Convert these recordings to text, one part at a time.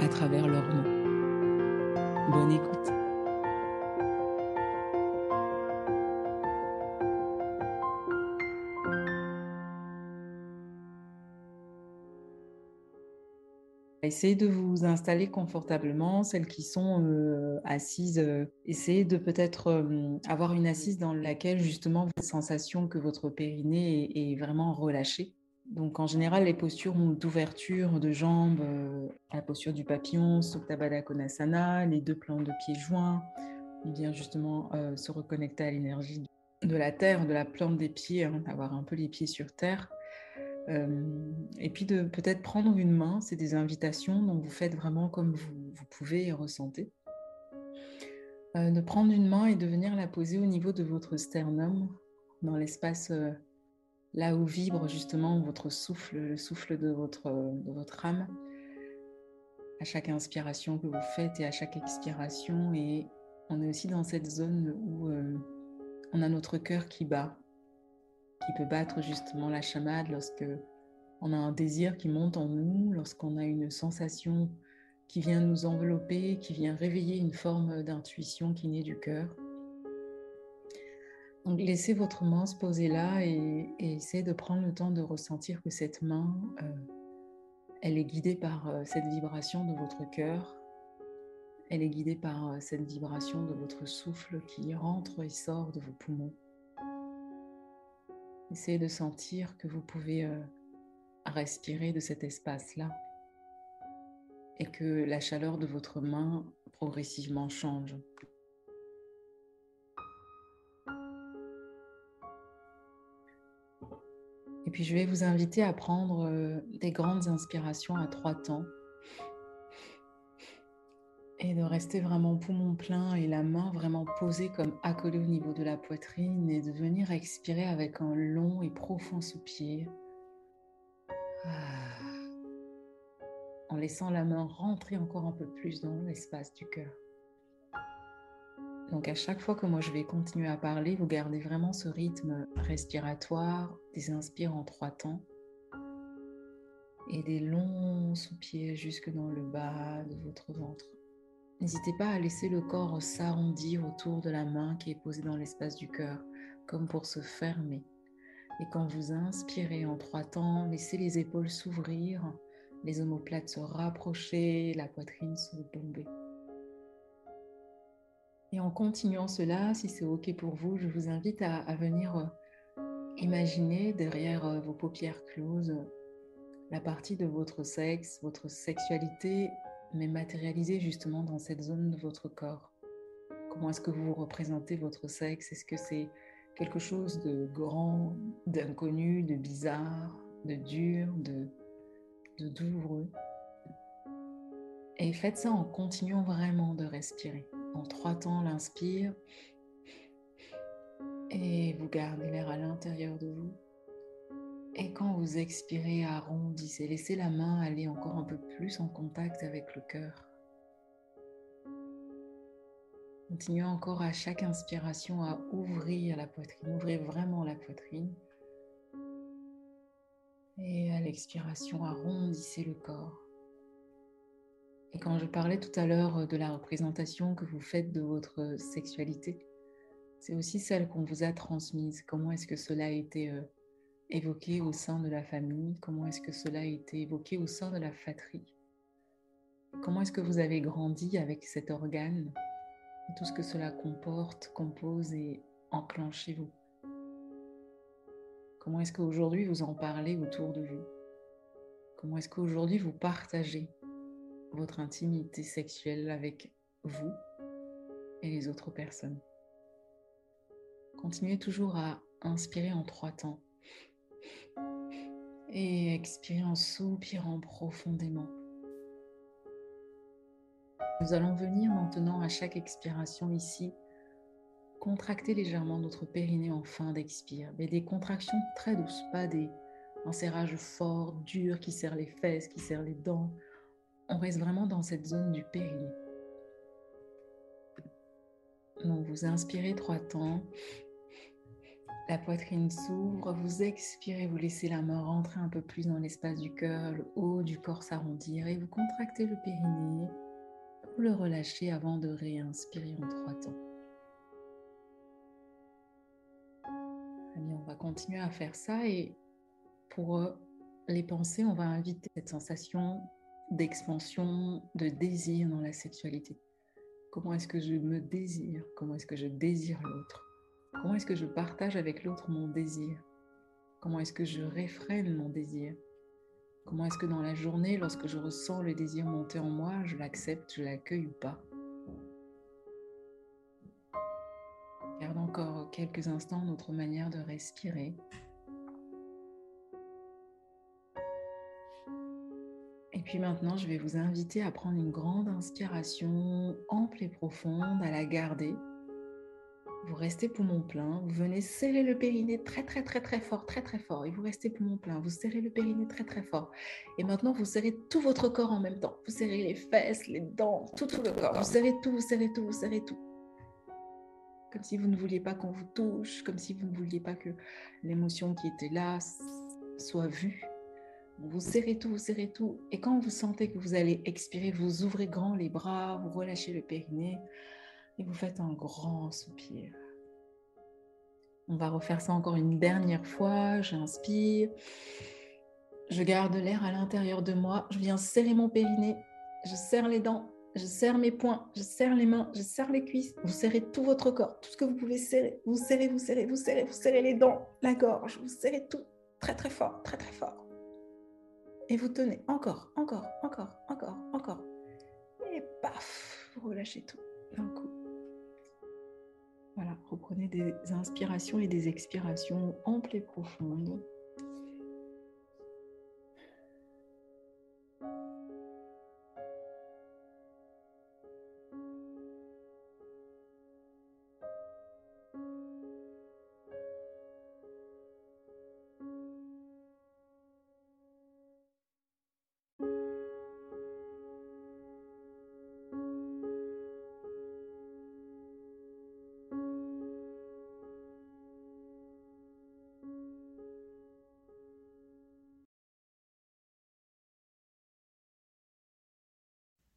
à travers leurs mots. Bonne écoute. Essayez de vous installer confortablement, celles qui sont euh, assises, euh, essayez de peut-être euh, avoir une assise dans laquelle justement vous avez sensation que votre périnée est, vraiment relâché. Donc en général, les postures d'ouverture de jambes, la posture du papillon, Supta Baddha Konasana, les deux plans de pieds joints, il vient justement se reconnecter à l'énergie de la terre, de la plante des pieds, hein, avoir un peu les pieds sur terre. Euh, et puis de peut-être prendre une main, c'est des invitations dont vous faites vraiment comme vous, pouvez et ressentez. Euh, de prendre une main et de venir la poser au niveau de votre sternum, dans l'espace euh, là où vibre justement votre souffle, le souffle de votre, âme. À chaque inspiration que vous faites et à chaque expiration. Et on est aussi dans cette zone où on a notre cœur qui bat, qui peut battre justement la chamade lorsque on a un désir qui monte en nous, lorsqu'on a une sensation qui vient nous envelopper, qui vient réveiller une forme d'intuition qui naît du cœur. Laissez votre main se poser là et, essayez de prendre le temps de ressentir que cette main, euh, elle est guidée par euh, cette vibration de votre cœur. Elle est guidée par euh, cette vibration de votre souffle qui rentre et sort de vos poumons. Essayez de sentir que vous pouvez respirer de cet espace-là et que la chaleur de votre main progressivement change. Et puis je vais vous inviter à prendre euh, des grandes inspirations à trois temps et de rester vraiment poumon plein et la main vraiment posée comme accolée au niveau de la poitrine et de venir expirer avec un long et profond soupir. Ah. En laissant la main rentrer encore un peu plus dans l'espace du cœur. Donc à chaque fois que moi je vais continuer à parler, vous gardez vraiment ce rythme respiratoire, des inspires en trois temps et des longs soupirs jusque dans le bas de votre ventre. N'hésitez pas à laisser le corps s'arrondir autour de la main qui est posée dans l'espace du cœur, comme pour se fermer. Et quand vous inspirez en trois temps, laissez les épaules s'ouvrir, les omoplates se rapprocher, la poitrine se bomber. Et en continuant cela, si c'est OK pour vous, je vous invite à, venir euh, imaginer derrière euh, vos paupières closes la partie de votre sexe, votre sexualité mais matérialisé justement dans cette zone de votre corps. Comment est-ce que vous représentez votre sexe? Est-ce que c'est quelque chose de grand, d'inconnu, de bizarre, de dur, de douloureux? Et faites ça en continuant vraiment de respirer. En trois temps, l'inspire et vous gardez l'air à l'intérieur de vous. Et quand vous expirez, arrondissez, laissez la main aller encore un peu plus en contact avec le cœur. Continuez encore à chaque inspiration à ouvrir la poitrine, ouvrez vraiment la poitrine. Et à l'expiration, arrondissez le corps. Et quand je parlais tout à l'heure de la représentation que vous faites de votre sexualité, c'est aussi celle qu'on vous a transmise. Comment est-ce que cela a été euh, évoqué au sein de la famille, comment est-ce que cela a été évoqué au sein de la fratrie? Comment est-ce que vous avez grandi avec cet organe? Et tout ce que cela comporte, compose et enclenche chez vous Comment est-ce qu'aujourd'hui vous en parlez autour de vous? Comment est-ce qu'aujourd'hui vous partagez votre intimité sexuelle avec vous et les autres personnes Continuez toujours à inspirer en trois temps et expirer en soupirant profondément. Nous allons venir maintenant à chaque expiration ici contracter légèrement notre périnée en fin d'expire, mais des contractions très douces, pas des serrages forts, durs qui serrent les fesses, qui serrent les dents. On reste vraiment dans cette zone du périnée. Donc vous inspirez trois temps la poitrine s'ouvre, vous expirez, vous laissez la main rentrer un peu plus dans l'espace du cœur, le haut du corps s'arrondir et vous contractez le périnée. Vous le relâchez avant de réinspirer en trois temps. on va continuer à faire ça et pour euh, les pensées, on va inviter cette sensation d'expansion, de désir dans la sexualité. Comment est-ce que je me désire? Comment est-ce que je désire l'autre? Comment est-ce que je partage avec l'autre mon désir? Comment est-ce que je réfrène mon désir? Comment est-ce que dans la journée, lorsque je ressens le désir monter en moi, je l'accepte, je l'accueille ou pas? Garde encore quelques instants notre manière de respirer. Puis maintenant, je vais vous inviter à prendre une grande inspiration ample et profonde, à la garder vous restez poumon plein, vous venez serrer le périnée très très très très fort, très très fort, et vous restez poumon plein, vous serrez le périnée très très fort. Et maintenant, vous serrez tout votre corps en même temps. Vous serrez les fesses, les dents, tout, tout le corps. Vous serrez tout, vous serrez tout, vous serrez tout. Comme si vous ne vouliez pas qu'on vous touche, comme si vous ne vouliez pas que l'émotion qui était là soit vue. Vous serrez tout, vous serrez tout. Et quand vous sentez que vous allez expirer, vous ouvrez grand les bras, vous relâchez le périnée. Et vous faites un grand soupir. On va refaire ça encore une dernière fois. J'inspire. Je garde l'air à l'intérieur de moi. Je viens serrer mon périnée. Je serre les dents. Je serre mes poings. Je serre les mains. Je serre les cuisses. Vous serrez tout votre corps. Tout ce que vous pouvez serrer. Vous serrez, vous serrez, vous serrez, vous serrez les dents, la gorge. Vous serrez tout très très fort, très très fort. Et vous tenez encore, encore, encore, encore, encore. Et paf, vous relâchez tout d'un coup. Voilà, reprenez des inspirations et des expirations amples et profondes.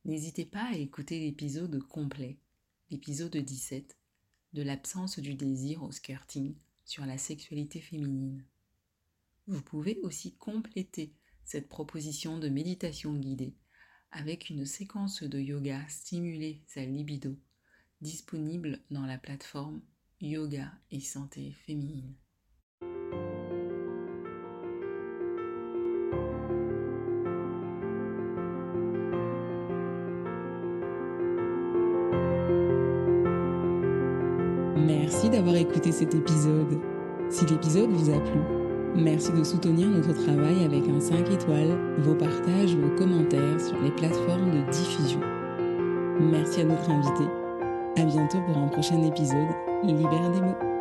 N'hésitez pas à écouter l'épisode complet, l'épisode 17, de l'absence du désir au skirting sur la sexualité féminine. Vous pouvez aussi compléter cette proposition de méditation guidée avec une séquence de yoga stimuler sa libido disponible dans la plateforme Yoga et Santé Féminine. Merci d'avoir écouté cet épisode. Si l'épisode vous a plu, merci de soutenir notre travail avec un 5 étoiles, vos partages, vos commentaires sur les plateformes de diffusion. Merci à notre invité. À bientôt pour un prochain épisode Libère des mots.